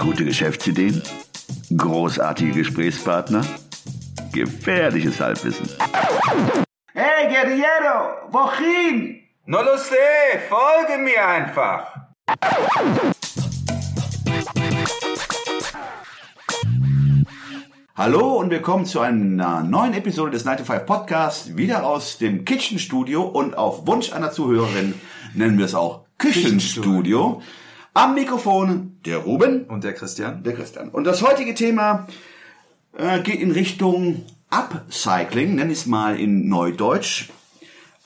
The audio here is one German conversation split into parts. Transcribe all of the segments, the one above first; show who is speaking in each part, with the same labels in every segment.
Speaker 1: Gute Geschäftsideen? Großartige Gesprächspartner? Gefährliches Halbwissen.
Speaker 2: Hey Guerriero, wohin?
Speaker 3: No lo sé, folge mir einfach.
Speaker 1: Hallo und willkommen zu einer neuen Episode des 9 to 5 Podcasts, wieder aus dem Kitchen Studio und auf Wunsch einer Zuhörerin nennen wir es auch Küchenstudio. Am Mikrofon der Ruben
Speaker 3: Und der Christian?
Speaker 1: der Christian. Und das heutige Thema äh, geht in Richtung Upcycling, nenn ich es mal in Neudeutsch.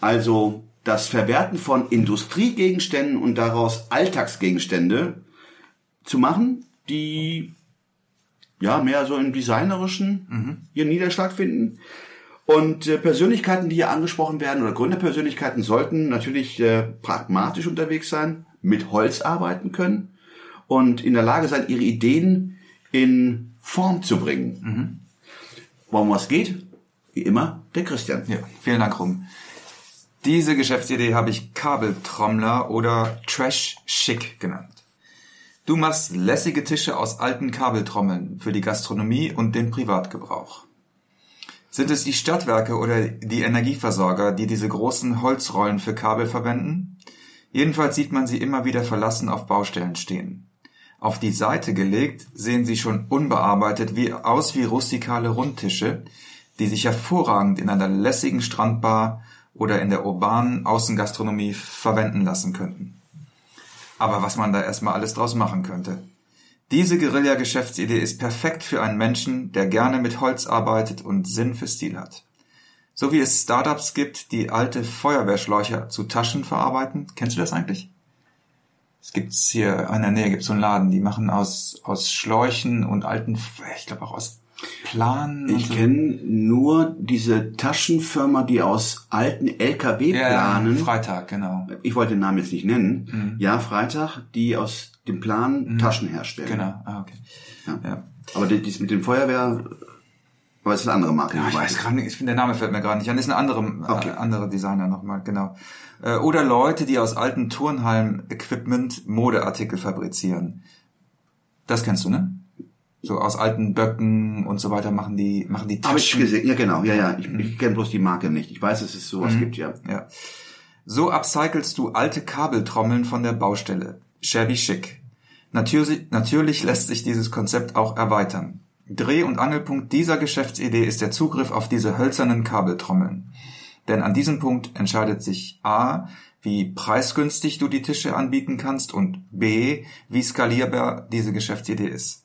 Speaker 1: Also das Verwerten von Industriegegenständen und daraus Alltagsgegenstände zu machen, die ja mehr so im designerischen ihren Niederschlag finden. Und äh, Persönlichkeiten, die hier angesprochen werden, oder Gründerpersönlichkeiten sollten natürlich äh, pragmatisch unterwegs sein, mit Holz arbeiten können und in der Lage sein, ihre Ideen in Form zu bringen. Worum was geht? Wie immer, der Christian.
Speaker 3: Ja, vielen Dank, Rum. Diese Geschäftsidee habe ich Kabeltrommler oder Trash Chic genannt. Du machst lässige Tische aus alten Kabeltrommeln für die Gastronomie und den Privatgebrauch. Sind es die Stadtwerke oder die Energieversorger, die diese großen Holzrollen für Kabel verwenden? Jedenfalls sieht man sie immer wieder verlassen auf Baustellen stehen. Auf die Seite gelegt sehen sie schon unbearbeitet wie, aus wie rustikale Rundtische, die sich hervorragend in einer lässigen Strandbar oder in der urbanen Außengastronomie verwenden lassen könnten. Aber was man da erstmal alles draus machen könnte. Diese Guerilla-Geschäftsidee ist perfekt für einen Menschen, der gerne mit Holz arbeitet und Sinn für Stil hat. So wie es Startups gibt, die alte Feuerwehrschläuche zu Taschen verarbeiten. Kennst du das eigentlich? Es gibt's hier in der Nähe gibt's so einen Laden, die machen aus aus Schläuchen und alten, ich glaube auch aus Planen.
Speaker 1: Ich
Speaker 3: so.
Speaker 1: kenne nur diese Taschenfirma, die aus alten LKW
Speaker 3: ja. Freitag, genau.
Speaker 1: ich wollte den Namen jetzt nicht nennen. Ja, Freitag, die aus dem Plan Taschen herstellen.
Speaker 3: Genau. Ah, okay.
Speaker 1: Ja.
Speaker 3: Ja.
Speaker 1: Aber die- dies mit dem Feuerwehr, aber es ist eine andere Marke.
Speaker 3: Ja, ich weiß gerade nicht, ich finde, der Name fällt mir gerade nicht an. Das ist eine andere,
Speaker 1: Okay.
Speaker 3: äh, andere Designer nochmal, genau. Äh, oder Leute, die aus alten Turnhalm-Equipment Modeartikel fabrizieren. Das kennst du, ne? So aus alten Böcken und so weiter machen die, machen die
Speaker 1: Habe ich
Speaker 3: Taschen.
Speaker 1: gesehen, ja genau, ja, ja. Ich, ich kenne bloß die Marke nicht. Ich weiß, dass es sowas gibt, ja.
Speaker 3: Ja. So upcyclest du alte Kabeltrommeln von der Baustelle. Shabby chic. Natürlich, natürlich lässt sich dieses Konzept auch erweitern. Dreh- und Angelpunkt dieser Geschäftsidee ist der Zugriff auf diese hölzernen Kabeltrommeln. Denn an diesem Punkt entscheidet sich A, wie preisgünstig du die Tische anbieten kannst und B, wie skalierbar diese Geschäftsidee ist.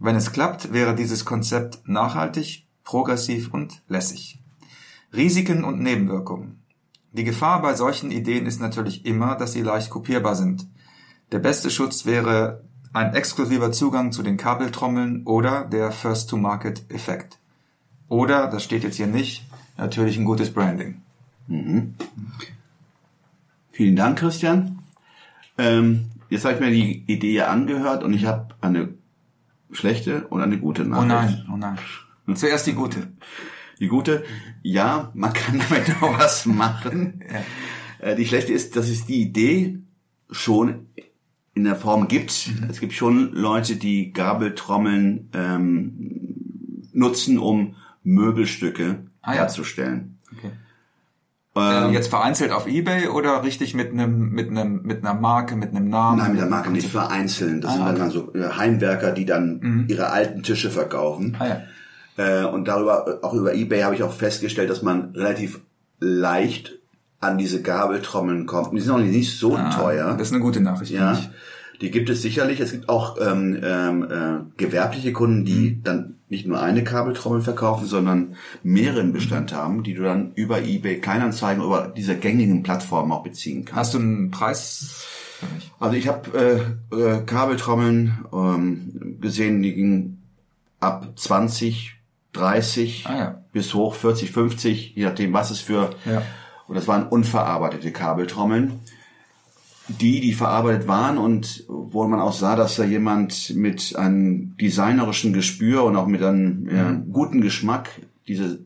Speaker 3: Wenn es klappt, wäre dieses Konzept nachhaltig, progressiv und lässig. Risiken und Nebenwirkungen. Die Gefahr bei solchen Ideen ist natürlich immer, dass sie leicht kopierbar sind. Der beste Schutz wäre ein exklusiver Zugang zu den Kabeltrommeln oder der First-to-Market-Effekt. Oder, das steht jetzt hier nicht, natürlich ein gutes Branding.
Speaker 1: Vielen Dank, Christian. Ähm, jetzt habe ich mir die Idee ja angehört und ich habe eine schlechte und eine gute
Speaker 3: Oh
Speaker 1: Nachricht.
Speaker 3: nein, oh nein. Zuerst die gute.
Speaker 1: Die gute, ja, man kann damit auch was machen. Äh, Die schlechte ist, dass es die Idee schon in der Form gibt.
Speaker 3: Mhm.
Speaker 1: Es gibt schon Leute, die Gabeltrommeln ähm, nutzen, um Möbelstücke
Speaker 3: Ah, ja.
Speaker 1: herzustellen.
Speaker 3: Okay.
Speaker 1: Ähm,
Speaker 3: Äh, jetzt vereinzelt auf Ebay oder richtig mit einem, mit einem, mit einer Marke, mit einem Namen?
Speaker 1: Nein, mit der Marke nicht vereinzeln. Das sind dann, dann so äh, Heimwerker, die dann ihre alten Tische verkaufen.
Speaker 3: Ah ja.
Speaker 1: Äh, und darüber, auch über Ebay habe ich auch festgestellt, dass man relativ leicht an diese Gabeltrommeln kommt. Die sind auch nicht so teuer.
Speaker 3: Ah, Das ist eine gute Nachricht.
Speaker 1: Ja, die gibt es sicherlich. Es gibt auch ähm, ähm, äh, gewerbliche Kunden, die dann nicht nur eine Kabeltrommel verkaufen, sondern mehreren Bestand haben, die du dann über eBay Kleinanzeigen über diese gängigen Plattformen auch beziehen kannst.
Speaker 3: Hast du einen Preis?
Speaker 1: Also ich habe äh, äh, Kabeltrommeln ähm, gesehen, die gingen ab 20, 30
Speaker 3: Ah, ja.
Speaker 1: bis hoch 40, 50, je nachdem, was es für.
Speaker 3: Ja.
Speaker 1: Und das waren unverarbeitete Kabeltrommeln. Die, die verarbeitet waren und wo man auch sah, dass da jemand mit einem designerischen Gespür und auch mit einem ja, guten Geschmack diese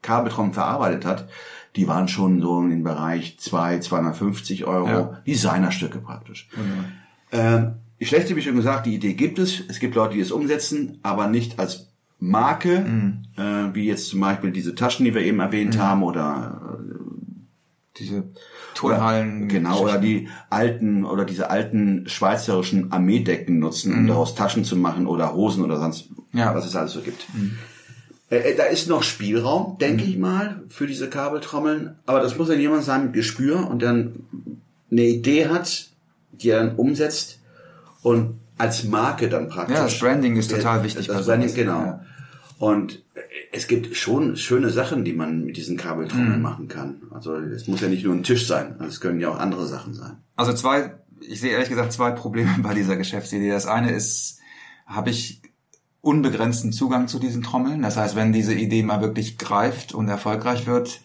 Speaker 1: Kabeltrommeln verarbeitet hat, die waren schon so im Bereich 2, 250 Euro.
Speaker 3: Ja.
Speaker 1: Designerstücke praktisch. Ähm, schlechte, wie schon gesagt, die Idee gibt es. Es gibt Leute, die es umsetzen, aber nicht als Marke,
Speaker 3: Mhm.
Speaker 1: äh, wie jetzt zum Beispiel diese Taschen, die wir eben erwähnt haben, oder
Speaker 3: Diese Turnhallen.
Speaker 1: Genau, oder die alten oder diese alten schweizerischen Armeedecken nutzen, um daraus Taschen zu machen oder Hosen oder sonst
Speaker 3: Ja.
Speaker 1: was es alles so gibt. Äh, äh, da ist noch Spielraum, denke ich mal, für diese Kabeltrommeln, aber das muss dann jemand sein mit Gespür und dann eine Idee hat, die er dann umsetzt und als Marke dann praktisch.
Speaker 3: Ja, das Branding ist total wichtig
Speaker 1: Das Branding, genau.
Speaker 3: Ja.
Speaker 1: Und es gibt schon schöne Sachen, die man mit diesen
Speaker 3: Mhm.
Speaker 1: Kabeltrommeln machen kann. Also es muss ja nicht nur ein Tisch sein, es können ja auch andere Sachen sein.
Speaker 3: Also zwei, ich sehe ehrlich gesagt zwei Probleme bei dieser Geschäftsidee. Das eine ist, habe ich unbegrenzten Zugang zu diesen Trommeln. Das heißt, wenn diese Idee mal wirklich greift und erfolgreich wird,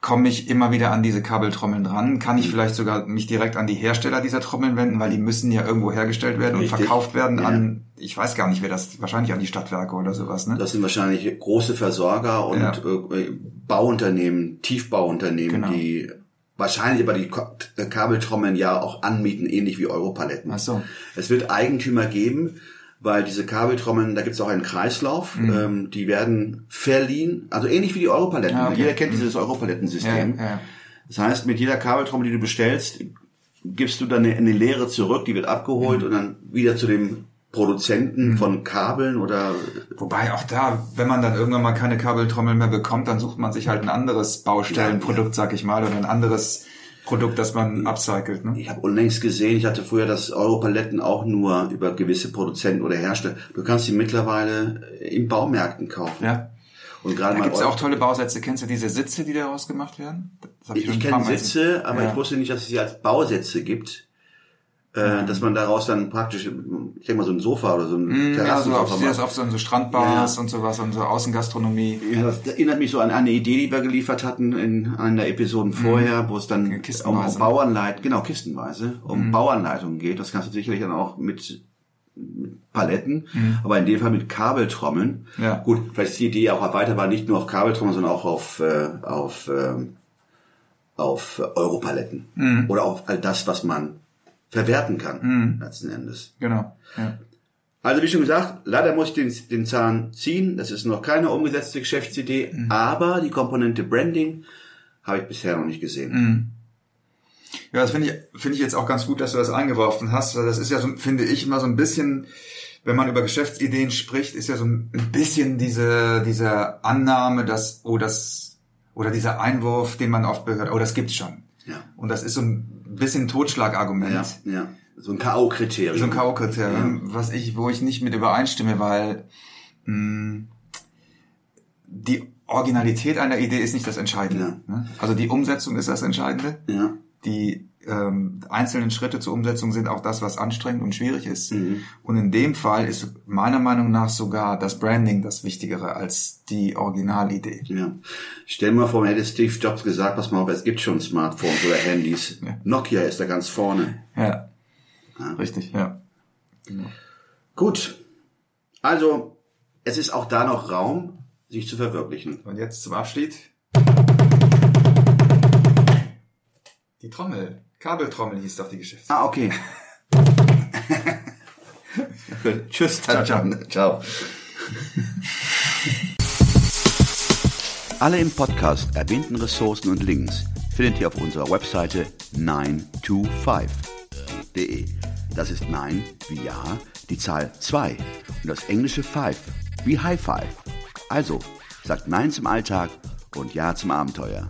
Speaker 3: komme ich immer wieder an diese Kabeltrommeln dran. Kann ich vielleicht sogar mich direkt an die Hersteller dieser Trommeln wenden, weil die müssen ja irgendwo hergestellt werden
Speaker 1: Richtig.
Speaker 3: und verkauft werden
Speaker 1: Ja.
Speaker 3: an, ich weiß gar nicht, wer das, wahrscheinlich an die Stadtwerke oder sowas, ne?
Speaker 1: Das sind wahrscheinlich große Versorger und
Speaker 3: Ja.
Speaker 1: äh, Bauunternehmen, Tiefbauunternehmen,
Speaker 3: Genau.
Speaker 1: die wahrscheinlich aber die äh, Kabeltrommeln ja auch anmieten, ähnlich wie Europaletten.
Speaker 3: Ach so.
Speaker 1: Es wird Eigentümer geben, weil diese Kabeltrommeln, da gibt es auch einen Kreislauf, ähm, die werden verliehen, also ähnlich wie die Europaletten.
Speaker 3: Mhm. Ah, okay.
Speaker 1: Jeder kennt dieses Europalettensystem.
Speaker 3: Ja, ja.
Speaker 1: Das heißt, mit jeder Kabeltrommel, die du bestellst, gibst du dann eine, eine Leere zurück, die wird
Speaker 3: Mhm.
Speaker 1: abgeholt und dann wieder zu dem Produzenten von Kabeln oder
Speaker 3: Wobei auch da, wenn man dann irgendwann mal keine Kabeltrommel mehr bekommt, dann sucht man sich halt ein anderes Baustellenprodukt, sag ich mal, oder ein anderes Produkt, das man upcycelt. Ne?
Speaker 1: Ich habe unlängst gesehen, ich hatte früher das Europaletten auch nur über gewisse Produzenten oder Hersteller. Du kannst sie mittlerweile in Baumärkten kaufen.
Speaker 3: Ja.
Speaker 1: Und gerade
Speaker 3: Da gibt's ja auch tolle Bausätze. Kennst du diese Sitze, die daraus gemacht werden?
Speaker 1: Ich, ich kenne Sitze, aber
Speaker 3: Ja.
Speaker 1: ich wusste nicht, dass es sie als Bausätze gibt. Äh, Dass man daraus dann praktisch, ich denke mal, so ein Sofa oder so ein
Speaker 3: Mm, Ja, so auf, das
Speaker 1: macht.
Speaker 3: auf so, so Strandbars
Speaker 1: Ja.
Speaker 3: und sowas und so Außengastronomie.
Speaker 1: Ja, das erinnert mich so an eine Idee, die wir geliefert hatten in einer der Episoden vorher, wo es dann um, um Bauanleitung, genau, kistenweise, um Bauanleitungen geht. Das kannst du sicherlich dann auch mit, Paletten, aber in dem Fall mit Kabeltrommeln.
Speaker 3: Ja.
Speaker 1: Gut, vielleicht ist die Idee auch erweiterbar, nicht nur auf Kabeltrommeln, sondern auch auf, äh, auf, ähm, auf Europaletten. Oder auf all das, was man verwerten kann, letzten Endes.
Speaker 3: Genau. Ja.
Speaker 1: Also wie schon gesagt, leider muss ich den, den Zahn ziehen. Das ist noch keine umgesetzte Geschäftsidee, aber die Komponente Branding habe ich bisher noch nicht gesehen.
Speaker 3: Ja, das finde ich, finde ich jetzt auch ganz gut, dass du das eingeworfen hast. weil Das ist ja so, finde ich, immer so ein bisschen, wenn man über Geschäftsideen spricht, ist ja so ein bisschen diese, diese Annahme, dass, oh, das, oder dieser Einwurf, den man oft gehört, oh, das gibt's schon.
Speaker 1: Ja.
Speaker 3: Und das ist so ein bisschen Totschlagargument.
Speaker 1: Ja, ja. So ein K.O.-Kriterium.
Speaker 3: So ein K.O.-Kriterium, was ich, wo ich nicht mit übereinstimme, weil mh, die Originalität einer Idee ist nicht das Entscheidende. Ne? Also die Umsetzung ist das Entscheidende.
Speaker 1: Ja.
Speaker 3: Die ähm, einzelnen Schritte zur Umsetzung sind auch das, was anstrengend und schwierig ist.
Speaker 1: Mhm.
Speaker 3: Und in dem Fall ist meiner Meinung nach sogar das Branding das Wichtigere als die Originalidee.
Speaker 1: Ja. Stell dir mal vor, man hätte Steve Jobs gesagt, pass mal auf, es gibt schon Smartphones oder Handys.
Speaker 3: Ja.
Speaker 1: Nokia ist da ganz vorne.
Speaker 3: Ja,
Speaker 1: Ja.
Speaker 3: richtig, ja.
Speaker 1: Gut. Also, es ist auch da noch Raum, sich zu verwirklichen.
Speaker 3: Und jetzt zum Abschied. Trommel. Kabeltrommel hieß doch die Geschäfts.
Speaker 1: Ah, okay. Tschüss.
Speaker 3: Ciao, ciao.
Speaker 1: ciao. Alle im Podcast erwähnten Ressourcen und Links findet ihr auf unserer Webseite 925.de. Das ist 9 wie Ja, die Zahl 2 und das englische 5 wie High Five. Also, sagt Nein zum Alltag und Ja zum Abenteuer.